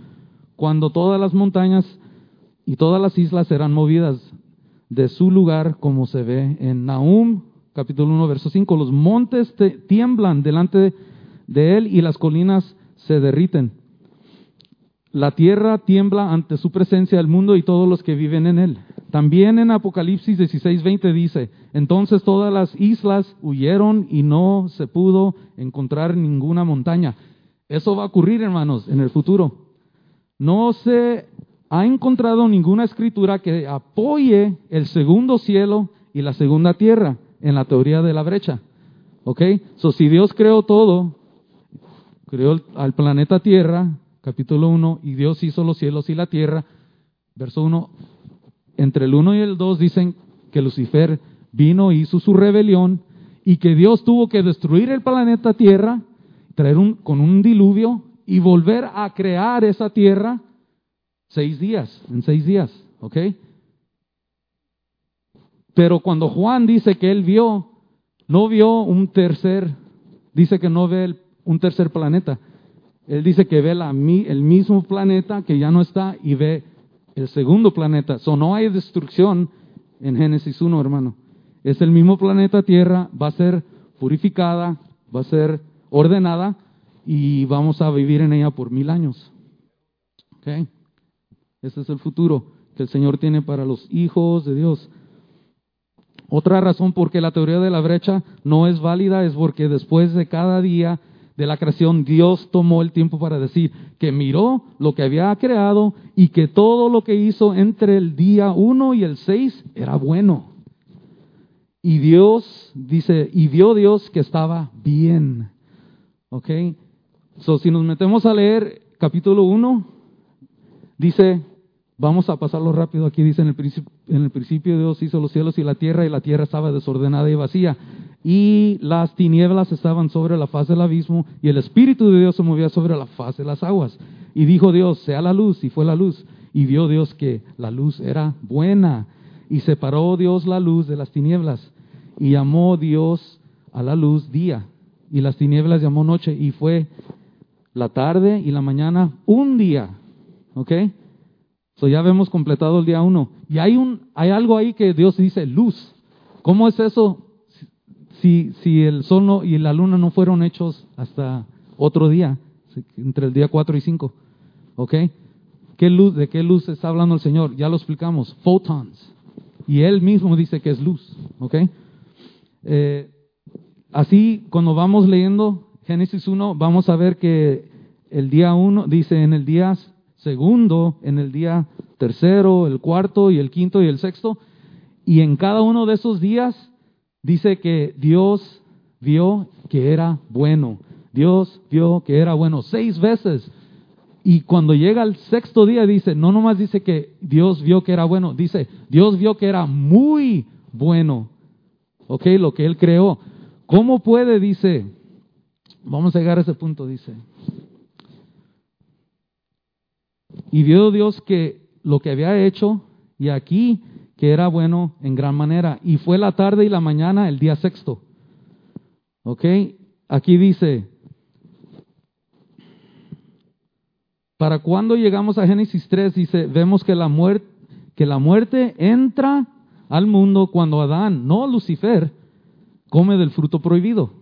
cuando todas las montañas y todas las islas serán movidas de su lugar, como se ve en Nahum, capítulo 1, verso 5. Los montes tiemblan delante de él y las colinas se derriten. La tierra tiembla ante su presencia, el mundo y todos los que viven en él. También en Apocalipsis 16:20 dice, entonces todas las islas huyeron y no se pudo encontrar ninguna montaña. Eso va a ocurrir, hermanos, en el futuro. No se ha encontrado ninguna escritura que apoye el segundo cielo y la segunda tierra en la teoría de la brecha. ¿Ok? So, si Dios creó todo, creó al planeta Tierra, capítulo 1, y Dios hizo los cielos y la tierra, verso 1, entre el 1 y el 2 dicen que Lucifer vino, hizo su rebelión, y que Dios tuvo que destruir el planeta Tierra, traer un, con un diluvio y volver a crear esa tierra seis días, en seis días, ¿ok? Pero cuando Juan dice que él vio, no vio un tercer, dice que no ve un tercer planeta. Él dice que ve el mismo planeta que ya no está y ve el segundo planeta. So no hay destrucción en Génesis 1, hermano. Es el mismo planeta Tierra, va a ser purificada, va a ser ordenada y vamos a vivir en ella por mil años. Okay. Ese es el futuro que el Señor tiene para los hijos de Dios. Otra razón por qué la teoría de la brecha no es válida es porque después de cada día de la creación Dios tomó el tiempo para decir que miró lo que había creado y que todo lo que hizo entre el día 1 y el 6 era bueno. Y Dios dice, y vio Dios que estaba bien. ¿Ok? So, si nos metemos a leer capítulo 1, dice, vamos a pasarlo rápido aquí, dice en el, principio, en el principio Dios hizo los cielos y la tierra y la tierra estaba desordenada y vacía y las tinieblas estaban sobre la faz del abismo y el Espíritu de Dios se movía sobre la faz de las aguas. Y dijo Dios, sea la luz y fue la luz. Y vio Dios que la luz era buena y separó Dios la luz de las tinieblas y llamó Dios a la luz día y las tinieblas llamó noche y fue la tarde y la mañana un día. ¿Ok? So ya hemos completado el día uno. Y hay, un, hay algo ahí que Dios dice luz. ¿Cómo es eso? Si, si el sol y la luna no fueron hechos hasta otro día, entre el día 4 y 5. ¿Ok? ¿Qué luz, ¿De qué luz está hablando el Señor? Ya lo explicamos. Photons. Y Él mismo dice que es luz. ¿Ok? Eh, así, cuando vamos leyendo Génesis 1, vamos a ver que el día 1 dice en el día segundo, en el día tercero, el cuarto y el quinto y el sexto. Y en cada uno de esos días dice que Dios vio que era bueno. Dios vio que era bueno seis veces. Y cuando llega al sexto día dice, no nomás dice que Dios vio que era bueno, dice, Dios vio que era muy bueno. Ok, lo que Él creó. ¿Cómo puede, dice, vamos a llegar a ese punto, dice. Y vio Dios que lo que había hecho, y aquí que era bueno en gran manera. Y fue la tarde y la mañana el día sexto. ¿Ok? Aquí dice, para cuando llegamos a Génesis 3, dice, vemos que la, muerte, que la muerte entra al mundo cuando Adán, no Lucifer, come del fruto prohibido.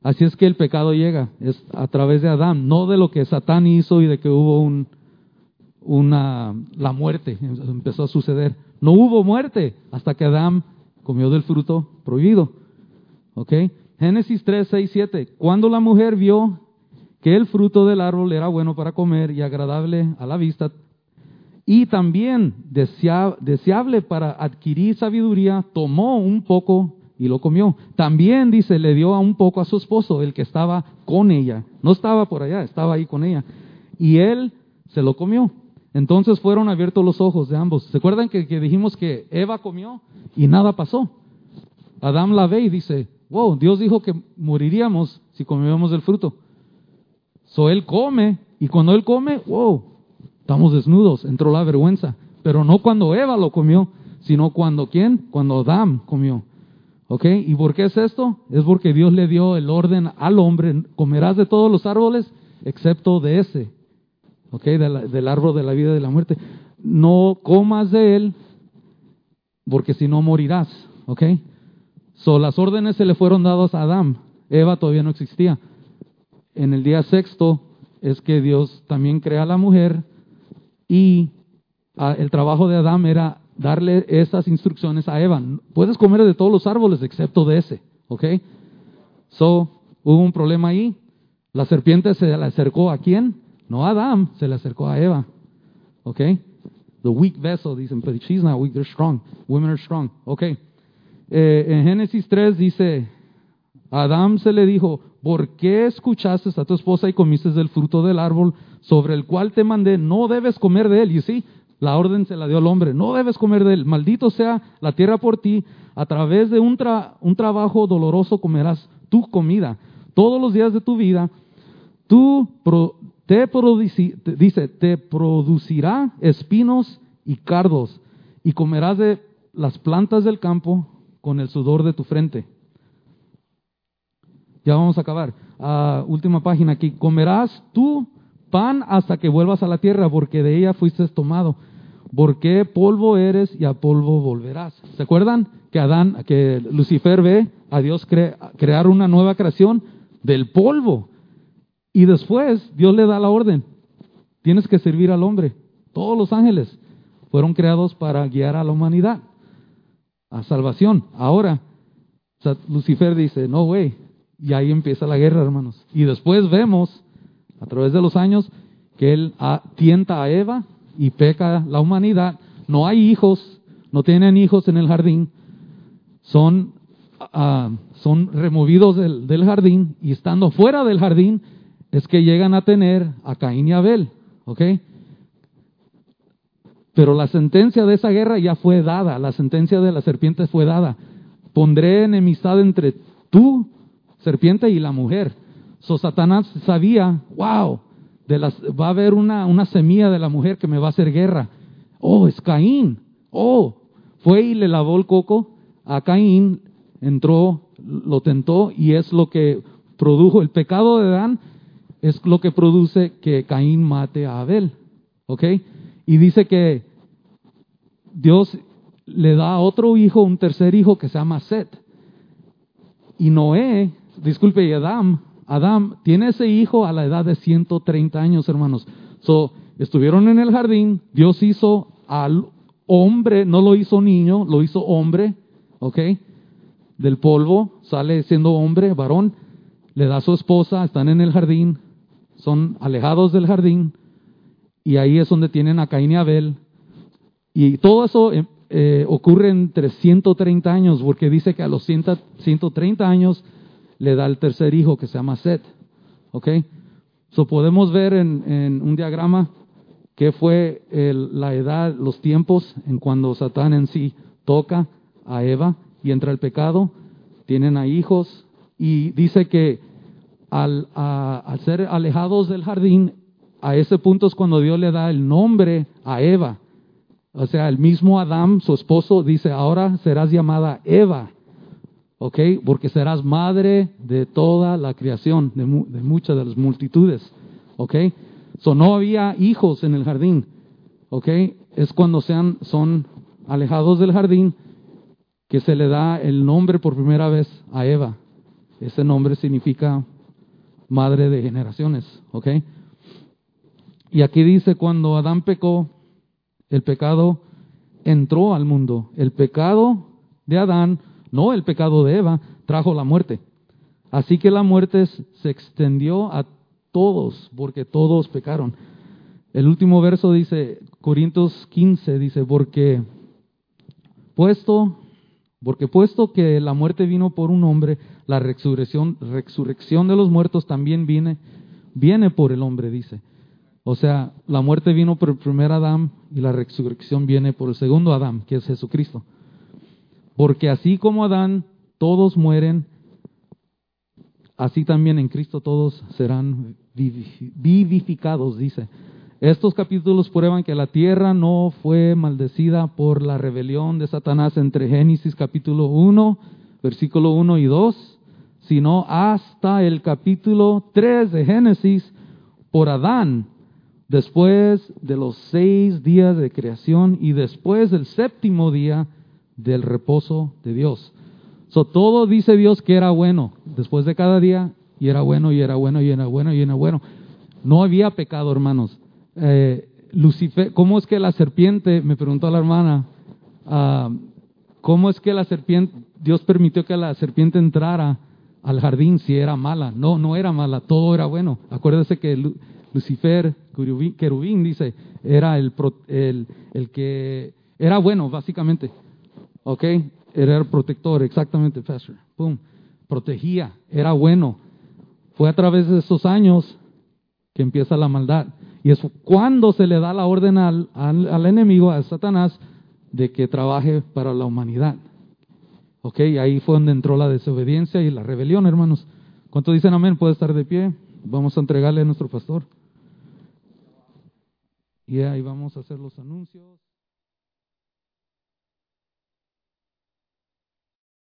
Así es que el pecado llega, es a través de Adán, no de lo que Satán hizo y de que hubo un, una, la muerte, empezó a suceder. No hubo muerte hasta que Adán comió del fruto prohibido. ¿Ok? Génesis 3, 6, 7. Cuando la mujer vio que el fruto del árbol era bueno para comer y agradable a la vista, y también deseable para adquirir sabiduría, tomó un poco y lo comió. También, dice, le dio un poco a su esposo, el que estaba con ella. No estaba por allá, estaba ahí con ella. Y él se lo comió. Entonces fueron abiertos los ojos de ambos. ¿Se acuerdan que, dijimos que Eva comió y nada pasó? Adán la ve y dice, wow, Dios dijo que moriríamos si comíamos del fruto. So él come y cuando él come, wow, estamos desnudos, entró la vergüenza. Pero no cuando Eva lo comió, sino cuando quién? Cuando Adán comió. ¿Ok? ¿Y por qué es esto? Es porque Dios le dio el orden al hombre, comerás de todos los árboles excepto de ese ¿ok? Del, árbol de la vida y de la muerte. No comas de él, porque si no morirás, ¿ok? So, las órdenes se le fueron dadas a Adán. Eva todavía no existía. En el día sexto es que Dios también crea a la mujer y el trabajo de Adán era darle esas instrucciones a Eva. Puedes comer de todos los árboles excepto de ese, ¿ok? So, hubo un problema ahí. La serpiente se le acercó a quién? No Adán, se le acercó a Eva. ¿Ok? the weak vessel, dicen, but she's not weak, they're strong. Women are strong. Okay. Eh, en Génesis 3 dice, Adán se le dijo, ¿por qué escuchaste a tu esposa y comiste del fruto del árbol sobre el cual te mandé? No debes comer de él. Y sí, la orden se la dio al hombre, no debes comer de él. Maldito sea la tierra por ti. A través de un, un trabajo doloroso comerás tu comida. Todos los días de tu vida, tú te dice, te producirá espinos y cardos y comerás de las plantas del campo con el sudor de tu frente. Ya vamos a acabar. Ah, última página aquí. Comerás tú pan hasta que vuelvas a la tierra, porque de ella fuiste tomado. Porque polvo eres y a polvo volverás. ¿Se acuerdan que Adán, que Lucifer ve a Dios crear una nueva creación del polvo? Y después Dios le da la orden. Tienes que servir al hombre. Todos los ángeles fueron creados para guiar a la humanidad a salvación. Ahora, Lucifer dice, no, güey, y ahí empieza la guerra, hermanos. Y después vemos, a través de los años, que él tienta a Eva y peca la humanidad. No hay hijos, no tienen hijos en el jardín, son, ah, son removidos del, del, jardín y estando fuera del jardín es que llegan a tener a Caín y Abel, ¿ok? Pero la sentencia de esa guerra ya fue dada, la sentencia de la serpiente fue dada. Pondré enemistad entre tú, serpiente, y la mujer. So Satanás sabía, wow, va a haber una, una semilla de la mujer que me va a hacer guerra. Oh, es Caín. Oh, fue y le lavó el coco a Caín, entró, lo tentó y es lo que produjo el pecado de Adán, es lo que produce que Caín mate a Abel. ¿Ok? Y dice que Dios le da a otro hijo, un tercer hijo que se llama Set. Y Noé, disculpe, y Adam, Adam tiene ese hijo a la edad de 130 años, hermanos. So, estuvieron en el jardín, Dios hizo al hombre, no lo hizo niño, lo hizo hombre, ¿ok? Del polvo, sale siendo hombre, varón, le da a su esposa, están en el jardín, son alejados del jardín, y ahí es donde tienen a Caín y Abel. Y todo eso eh, eh, ocurre entre 130 años, porque dice que a los 130 años le da el tercer hijo que se llama Seth. ¿Ok? So podemos ver en, un diagrama qué fue la edad, los tiempos en cuando Satán en sí toca a Eva y entra el pecado, tienen a hijos y dice que al, ser alejados del jardín, a ese punto es cuando Dios le da el nombre a Eva. O sea, el mismo Adán, su esposo, dice, ahora serás llamada Eva, ¿ok? Porque serás madre de toda la creación, de, muchas de las multitudes, ¿ok? So, no había hijos en el jardín, ¿ok? Es cuando sean, son alejados del jardín que se le da el nombre por primera vez a Eva. Ese nombre significa madre de generaciones, ¿ok? Y aquí dice, cuando Adán pecó, el pecado entró al mundo. El pecado de Adán, no el pecado de Eva, trajo la muerte. Así que la muerte se extendió a todos, porque todos pecaron. El último verso dice, Corintios 15, dice, porque puesto, porque puesto que la muerte vino por un hombre, la resurrección, resurrección de los muertos también viene, viene por el hombre, dice. O sea, la muerte vino por el primer Adán y la resurrección viene por el segundo Adán, que es Jesucristo. Porque así como Adán todos mueren, así también en Cristo todos serán vivificados, dice. Estos capítulos prueban que la tierra no fue maldecida por la rebelión de Satanás entre Génesis capítulo 1, versículo 1 y 2, sino hasta el capítulo 3 de Génesis por Adán, después de los seis días de creación y después del séptimo día del reposo de Dios. So, todo dice Dios que era bueno después de cada día y era bueno y era bueno y era bueno y era bueno. No había pecado, hermanos. Eh, Lucifer, ¿cómo es que la serpiente, me preguntó la hermana, ah, cómo es que la serpiente, Dios permitió que la serpiente entrara al jardín si era mala? No, no era mala, todo era bueno. Acuérdese que Lucifer, querubín, dice, era el que era bueno, básicamente. ¿Ok? Era el protector, exactamente, Pastor. Boom. Protegía, era bueno. Fue a través de esos años que empieza la maldad. Y es cuando se le da la orden al, al, enemigo, a Satanás, de que trabaje para la humanidad. ¿Ok? Ahí fue donde entró la desobediencia y la rebelión, hermanos. ¿Cuánto dicen amén? Puede estar de pie. Vamos a entregarle a nuestro pastor. Y ahí vamos a hacer los anuncios.